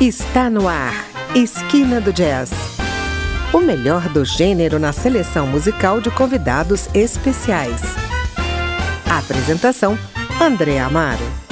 Está no ar, Esquina do Jazz. O melhor do gênero na seleção musical de convidados especiais. apresentação: André Amaro.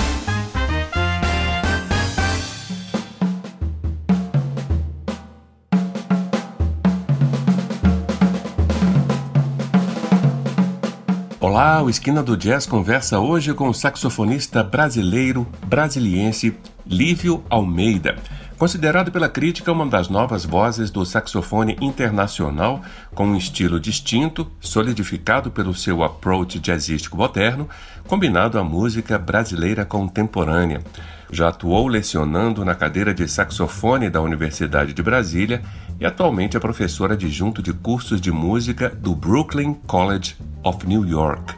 Olá, o Esquina do Jazz conversa hoje com o saxofonista brasileiro, brasiliense Lívio Almeida. Considerado pela crítica uma das novas vozes do saxofone internacional, com um estilo distinto, solidificado pelo seu approach jazzístico moderno, combinado à música brasileira contemporânea. Já atuou lecionando na cadeira de saxofone da Universidade de Brasília e atualmente é professora adjunto de cursos de música do Brooklyn College of New York.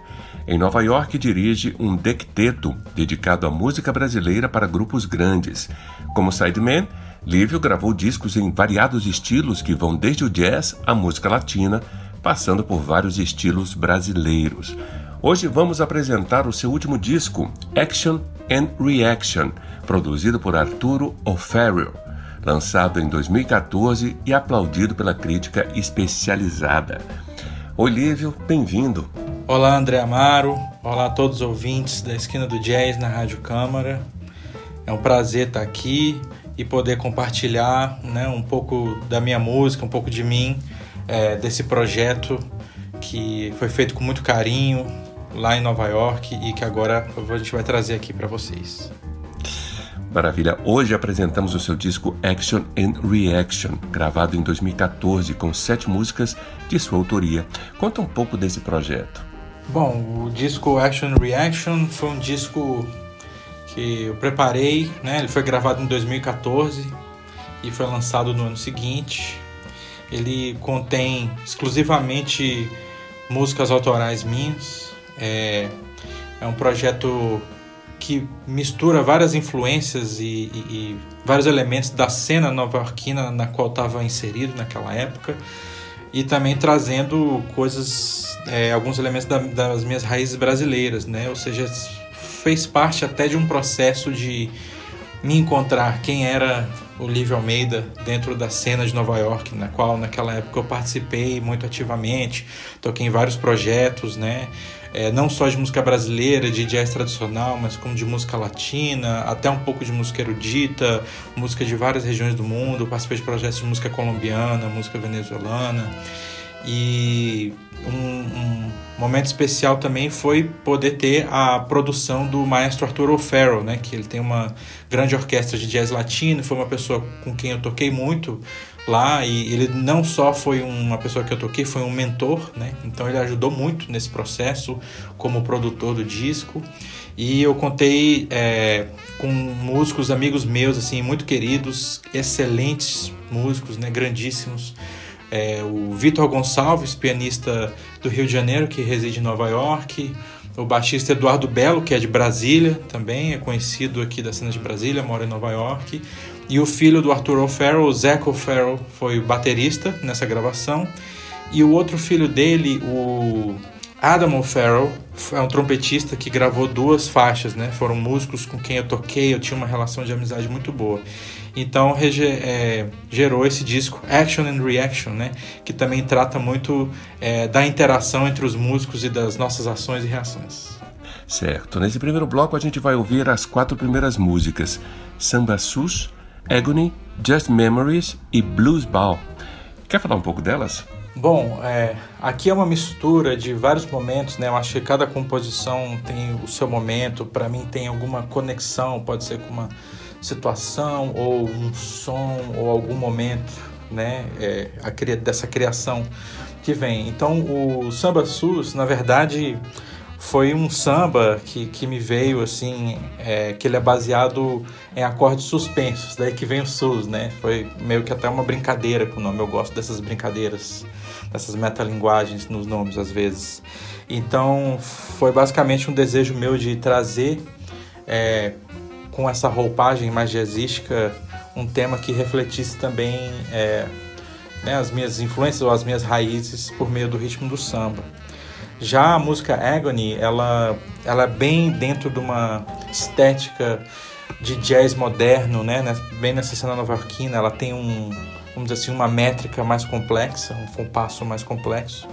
Em Nova York, dirige um decteto dedicado à música brasileira para grupos grandes. Como sideman, Lívio gravou discos em variados estilos que vão desde o jazz à música latina, passando por vários estilos brasileiros. Hoje vamos apresentar o seu último disco, Action and Reaction, produzido por Arturo O'Farrill, lançado em 2014 e aplaudido pela crítica especializada. Oi, Lívio, bem-vindo. Olá, André Amaro. Olá a todos os ouvintes da Esquina do Jazz na Rádio Câmara. É um prazer estar aqui e poder compartilhar né, um pouco da minha música, um pouco de mim, é, desse projeto que foi feito com muito carinho lá em Nova York e que agora a gente vai trazer aqui para vocês. Maravilha. Hoje apresentamos o seu disco Action and Reaction, gravado em 2014 com sete músicas de sua autoria. Conta um pouco desse projeto. Bom, o disco Action Reaction foi um disco que eu preparei, né? Ele foi gravado em 2014 e foi lançado no ano seguinte. Ele contém exclusivamente músicas autorais minhas. É, é um projeto que mistura várias influências e, e, e vários elementos da cena nova-iorquina na qual estava inserido naquela época e também trazendo coisas, é, alguns elementos da, das minhas raízes brasileiras, né? Ou seja, fez parte até de um processo de me encontrar quem era o Lívio Almeida dentro da cena de Nova York, na qual naquela época eu participei muito ativamente, toquei em vários projetos, né? É, não só de música brasileira, de jazz tradicional, mas como de música latina, até um pouco de música erudita, música de várias regiões do mundo, participei de projetos de música colombiana, música venezuelana. E um, um, momento especial também foi poder ter a produção do maestro Arthur O'Farrell, né, que ele tem uma grande orquestra de jazz latino, foi uma pessoa com quem eu toquei muito lá e ele não só foi uma pessoa que eu toquei, foi um mentor, né? Então ele ajudou muito nesse processo como produtor do disco e eu contei é, com músicos amigos meus assim muito queridos, excelentes músicos, né? Grandíssimos é, o Vitor Gonçalves, pianista do Rio de Janeiro, que reside em Nova York, o baixista Eduardo Belo, que é de Brasília, também é conhecido aqui da cena de Brasília, mora em Nova York, e o filho do Arthur O'Farrell, o Zach O'Farrell, foi baterista nessa gravação, e o outro filho dele, o Adam O'Farrell, é um trompetista que gravou duas faixas, né? Foram músicos com quem eu toquei, eu tinha uma relação de amizade muito boa. Então é, gerou esse disco Action and Reaction, né? Que também trata muito é, da interação entre os músicos e das nossas ações e reações. Certo. Nesse primeiro bloco a gente vai ouvir as quatro primeiras músicas: Samba Sus, Agony, Just Memories e Blues Ball. Quer falar um pouco delas? Bom, é, aqui é uma mistura de vários momentos, né? Eu acho que cada composição tem o seu momento. Para mim tem alguma conexão, pode ser com uma situação ou um som ou algum momento, né, é, a, dessa criação que vem. Então o samba sus, na verdade, foi um samba que, que me veio assim, é, que ele é baseado em acordes suspensos, daí que vem o sus, né? Foi meio que até uma brincadeira com o nome. Eu gosto dessas brincadeiras, dessas metalinguagens nos nomes às vezes. Então foi basicamente um desejo meu de trazer é, com essa roupagem mais jazzística, um tema que refletisse também é, né, as minhas influências ou as minhas raízes por meio do ritmo do samba. Já a música Agony, ela, ela é bem dentro de uma estética de jazz moderno, né? Bem nessa cena nova-iorquina, ela tem um, vamos dizer assim, uma métrica mais complexa, um compasso mais complexo.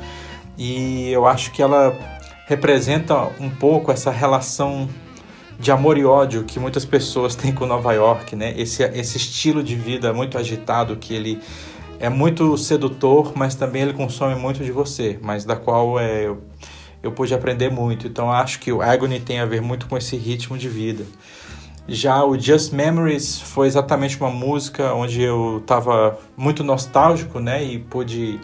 E eu acho que ela representa um pouco essa relação de amor e ódio que muitas pessoas têm com Nova York, né? Esse, esse estilo de vida muito agitado que ele é muito sedutor, mas também ele consome muito de você, mas da qual é, eu, eu pude aprender muito. Então acho que o Agony tem a ver muito com esse ritmo de vida. Já o Just Memories foi exatamente uma música onde eu estava muito nostálgico, né? E pude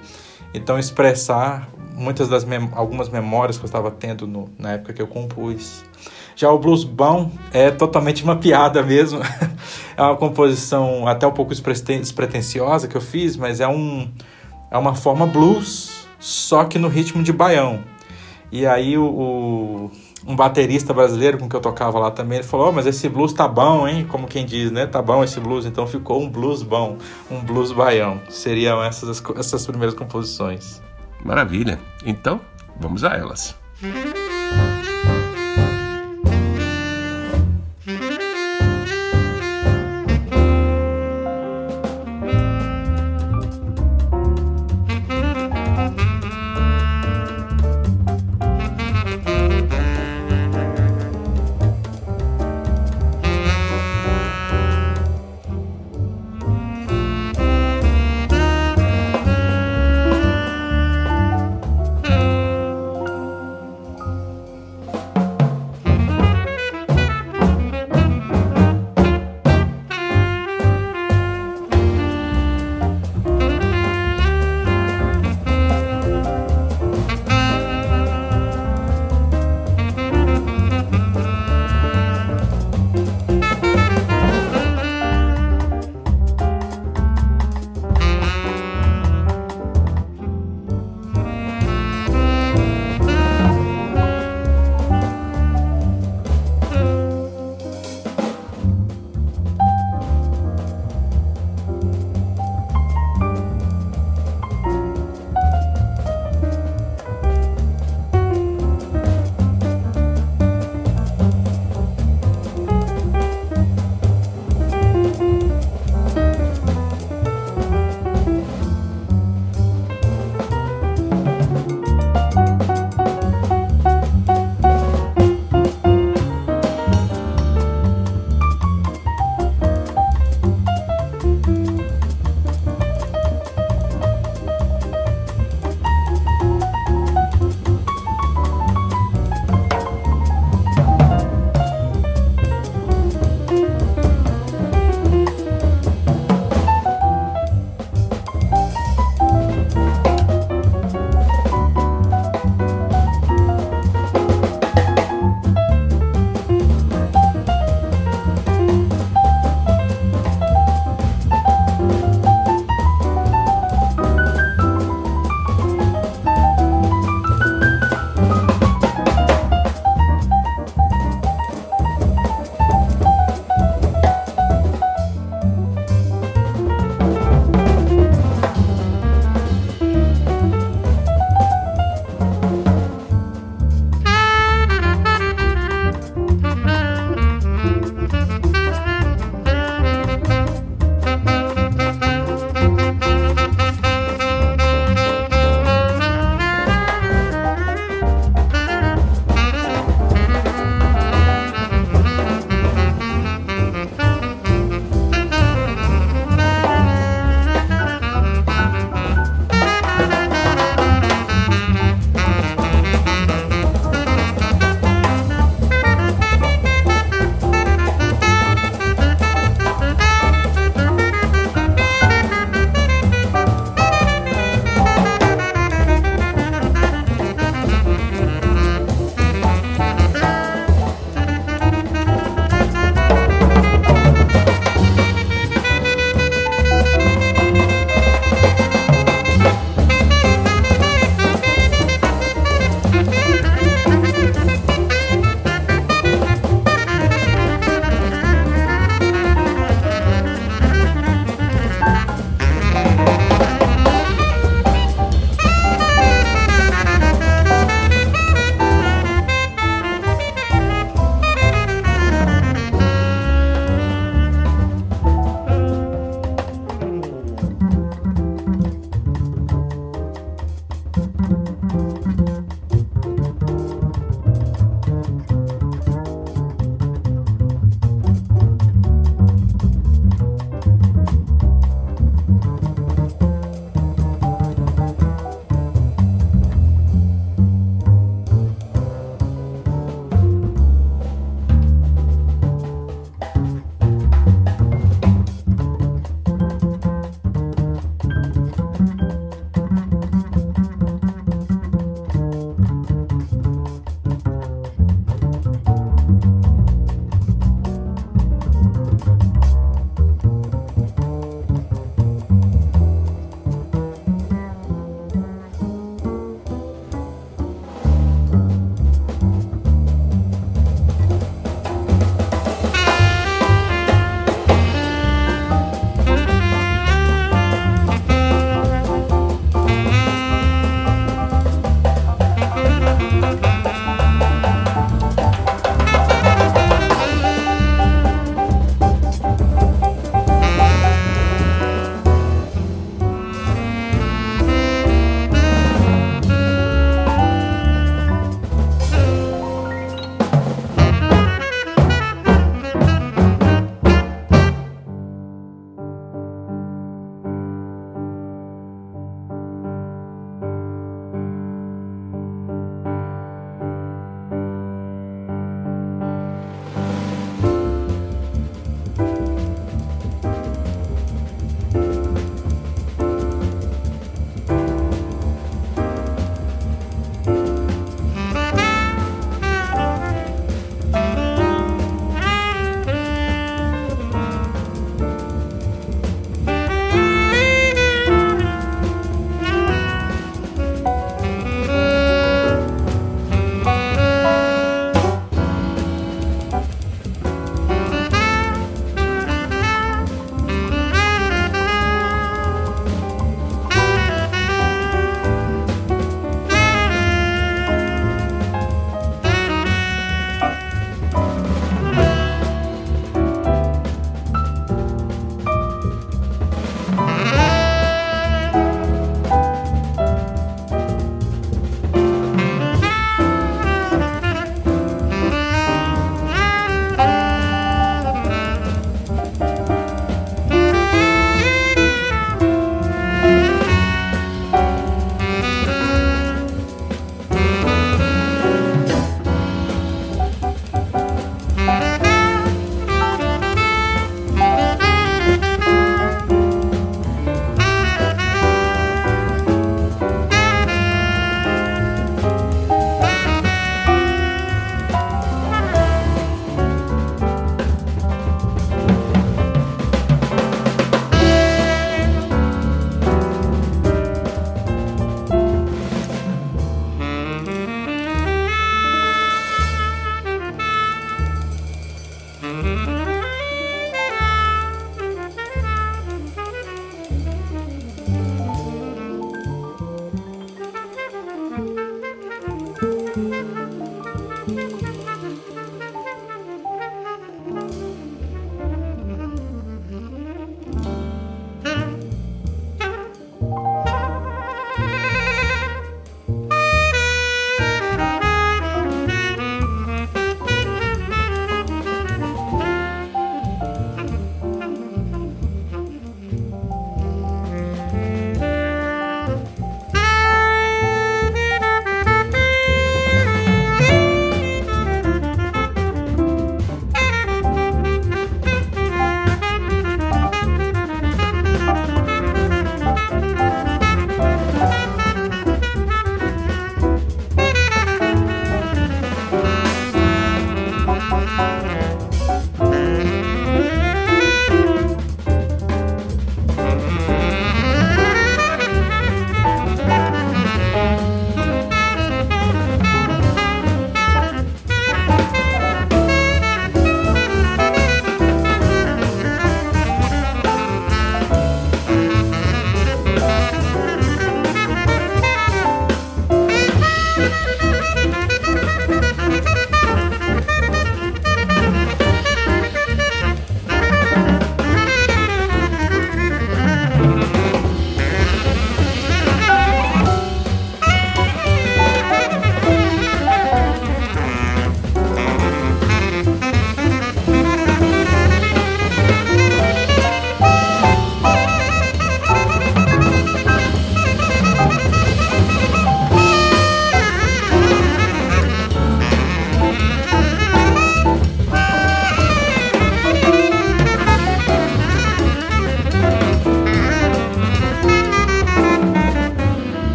então expressar muitas das mem algumas memórias que eu estava tendo no, na época que eu compus. Já o Blues Bom é totalmente uma piada mesmo. é uma composição até um pouco despretensiosa que eu fiz, mas é, um, é uma forma blues, só que no ritmo de baião. E aí o, o um baterista brasileiro com que eu tocava lá também, ele falou, oh, mas esse blues tá bom, hein? Como quem diz, né? Tá bom esse blues, então ficou um blues bom, um blues baião. Seriam essas essas primeiras composições. Maravilha. Então, vamos a elas. Ouvimos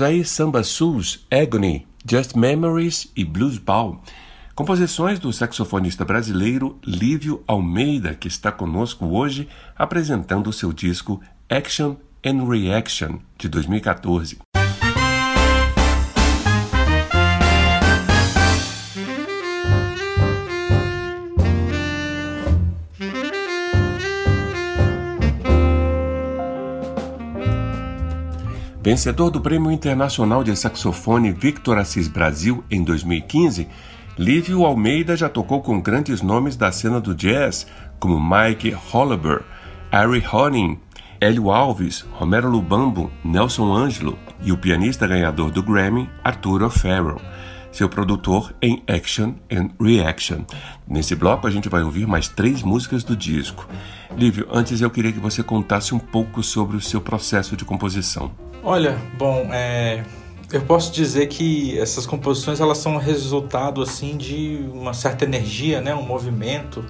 aí Samba Sus, Agony, Just Memories e Blues Ball. Composições do saxofonista brasileiro Lívio Almeida, que está conosco hoje apresentando o seu disco Action and Reaction de 2014. Vencedor do Prêmio Internacional de Saxofone Victor Assis Brasil em 2015, Lívio Almeida já tocou com grandes nomes da cena do jazz, como Mike Hollaber, Harry Honing, Hélio Alves, Romero Lubambo, Nelson Ângelo e o pianista ganhador do Grammy, Arturo Farrell, seu produtor em Action and Reaction. Nesse bloco a gente vai ouvir mais três músicas do disco. Lívio, antes eu queria que você contasse um pouco sobre o seu processo de composição. Olha, bom, é, eu posso dizer que essas composições elas são resultado assim de uma certa energia, né, um movimento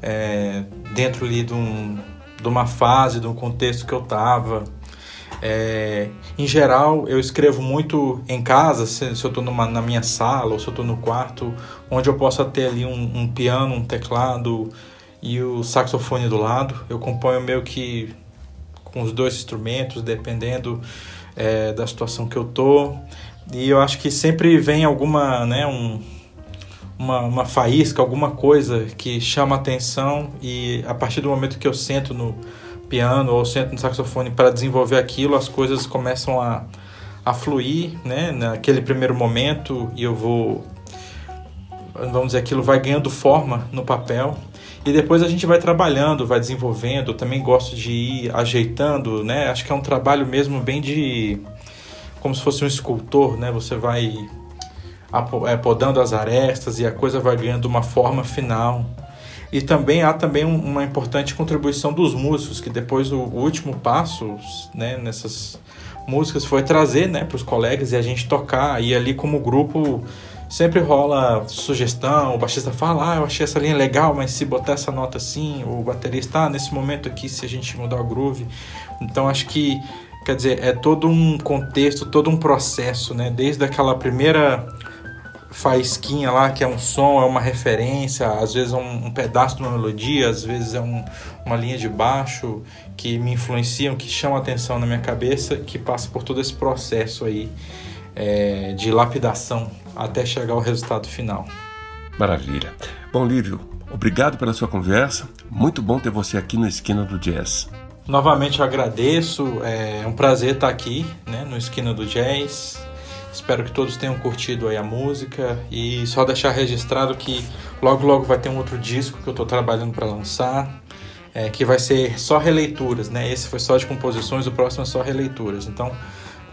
é, dentro ali de, um, de uma fase, de um contexto que eu estava. É, em geral, eu escrevo muito em casa, se, se eu estou na minha sala ou se eu estou no quarto, onde eu possa ter ali um, um piano, um teclado e o saxofone do lado. Eu componho meio que com os dois instrumentos, dependendo é, da situação que eu tô. E eu acho que sempre vem alguma, né, um, uma, uma faísca, alguma coisa que chama atenção e a partir do momento que eu sento no piano ou sento no saxofone para desenvolver aquilo, as coisas começam a, a fluir, né, naquele primeiro momento e eu vou, vamos dizer, aquilo vai ganhando forma no papel e depois a gente vai trabalhando, vai desenvolvendo. Eu também gosto de ir ajeitando, né? Acho que é um trabalho mesmo bem de. como se fosse um escultor, né? Você vai é, podando as arestas e a coisa vai ganhando uma forma final. E também há também uma importante contribuição dos músicos, que depois o último passo né, nessas músicas foi trazer né, para os colegas e a gente tocar. E ali como grupo sempre rola sugestão, o baixista fala, ah, eu achei essa linha legal, mas se botar essa nota assim, o baterista, ah, nesse momento aqui, se a gente mudar o groove. Então acho que, quer dizer, é todo um contexto, todo um processo, né? Desde aquela primeira faísquinha lá, que é um som, é uma referência, às vezes é um, um pedaço de uma melodia, às vezes é um, uma linha de baixo que me influenciam, que chamam atenção na minha cabeça, que passa por todo esse processo aí é, de lapidação até chegar ao resultado final. Maravilha. Bom, Lívio, obrigado pela sua conversa. Muito bom ter você aqui no Esquina do Jazz. Novamente eu agradeço, é um prazer estar aqui né, no Esquina do Jazz. Espero que todos tenham curtido aí a música e só deixar registrado que logo logo vai ter um outro disco que eu estou trabalhando para lançar, é, que vai ser só releituras, né? Esse foi só de composições, o próximo é só releituras. Então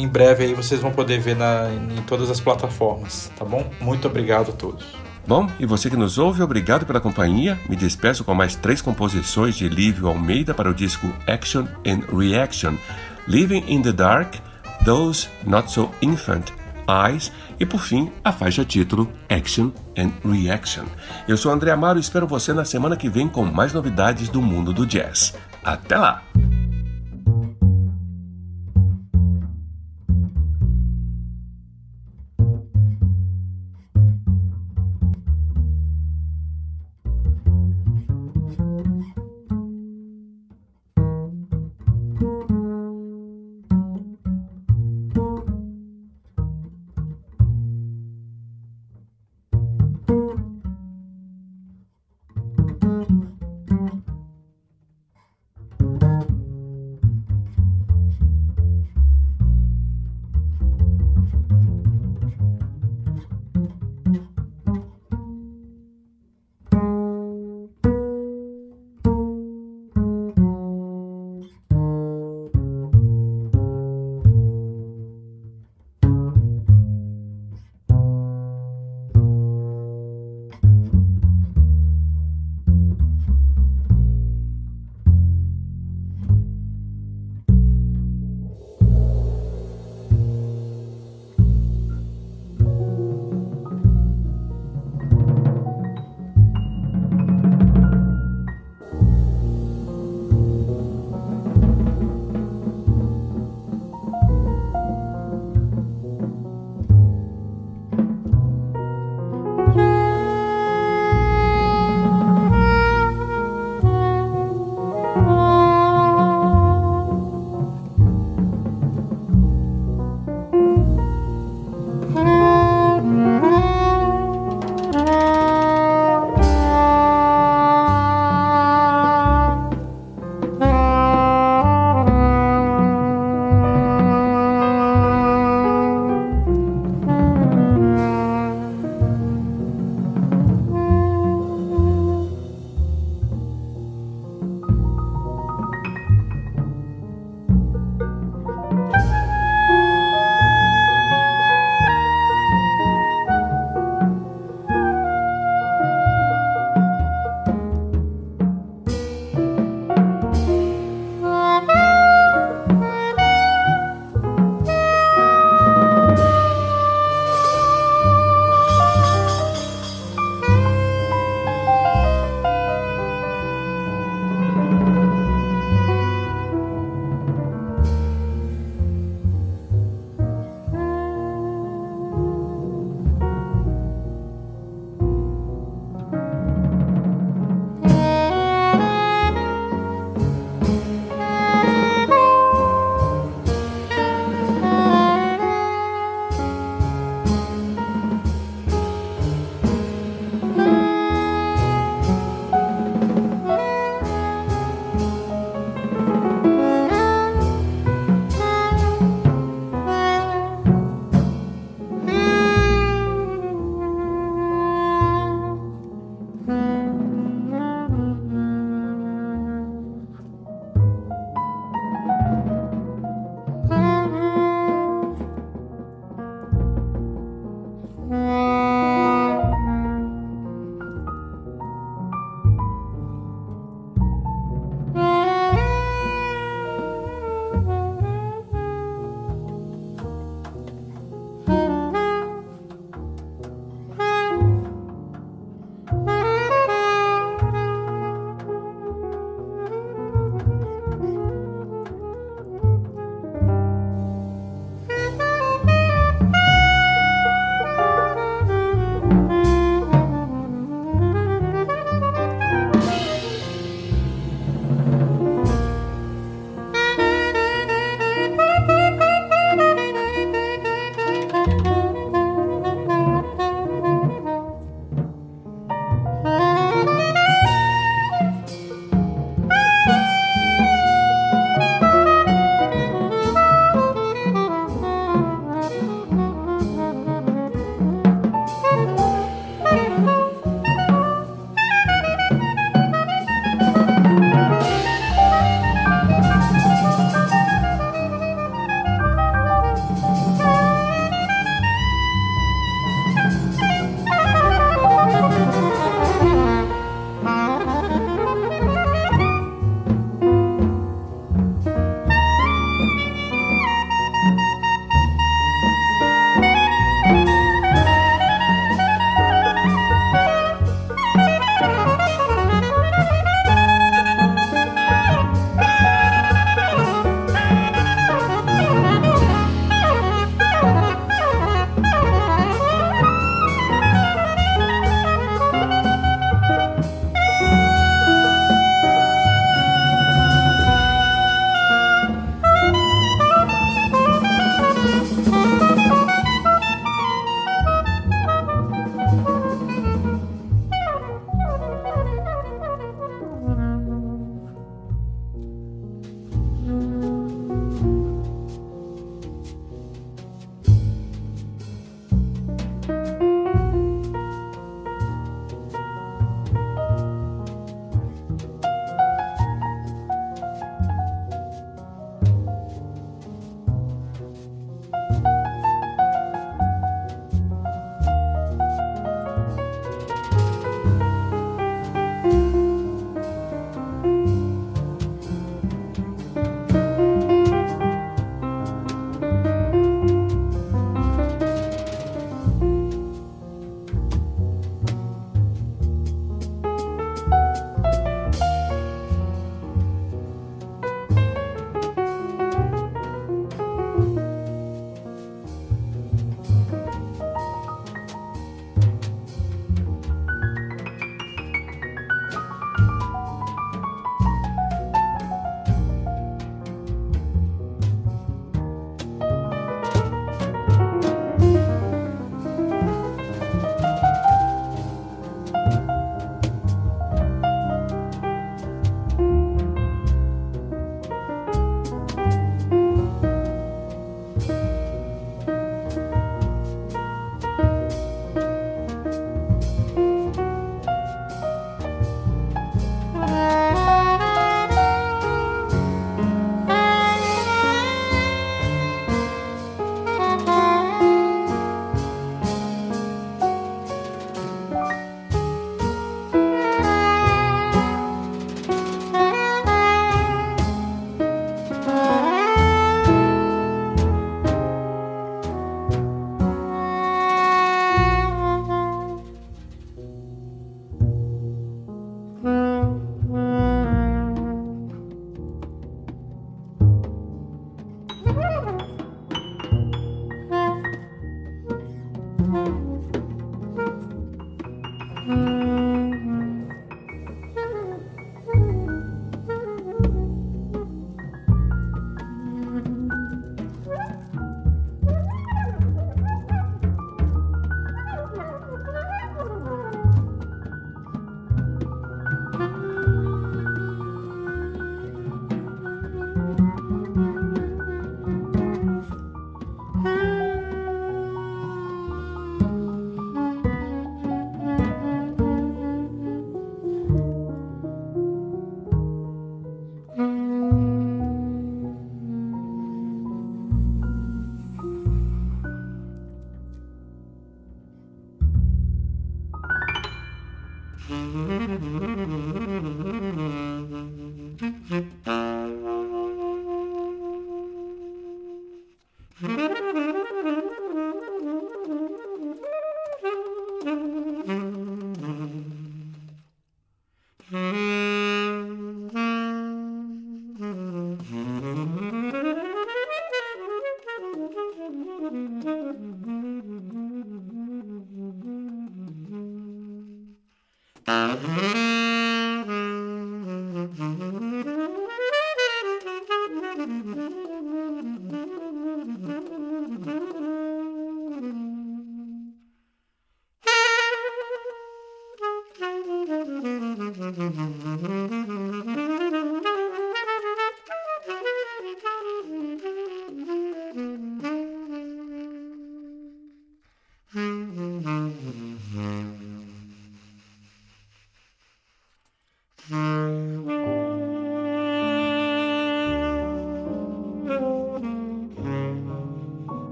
em breve aí vocês vão poder ver na, em todas as plataformas, tá bom? Muito obrigado a todos. Bom, e você que nos ouve, obrigado pela companhia. Me despeço com mais três composições de Lívio Almeida para o disco Action and Reaction: Living in the Dark, Those Not So Infant, Eyes e por fim a faixa título Action and Reaction. Eu sou André Amaro e espero você na semana que vem com mais novidades do mundo do jazz. Até lá!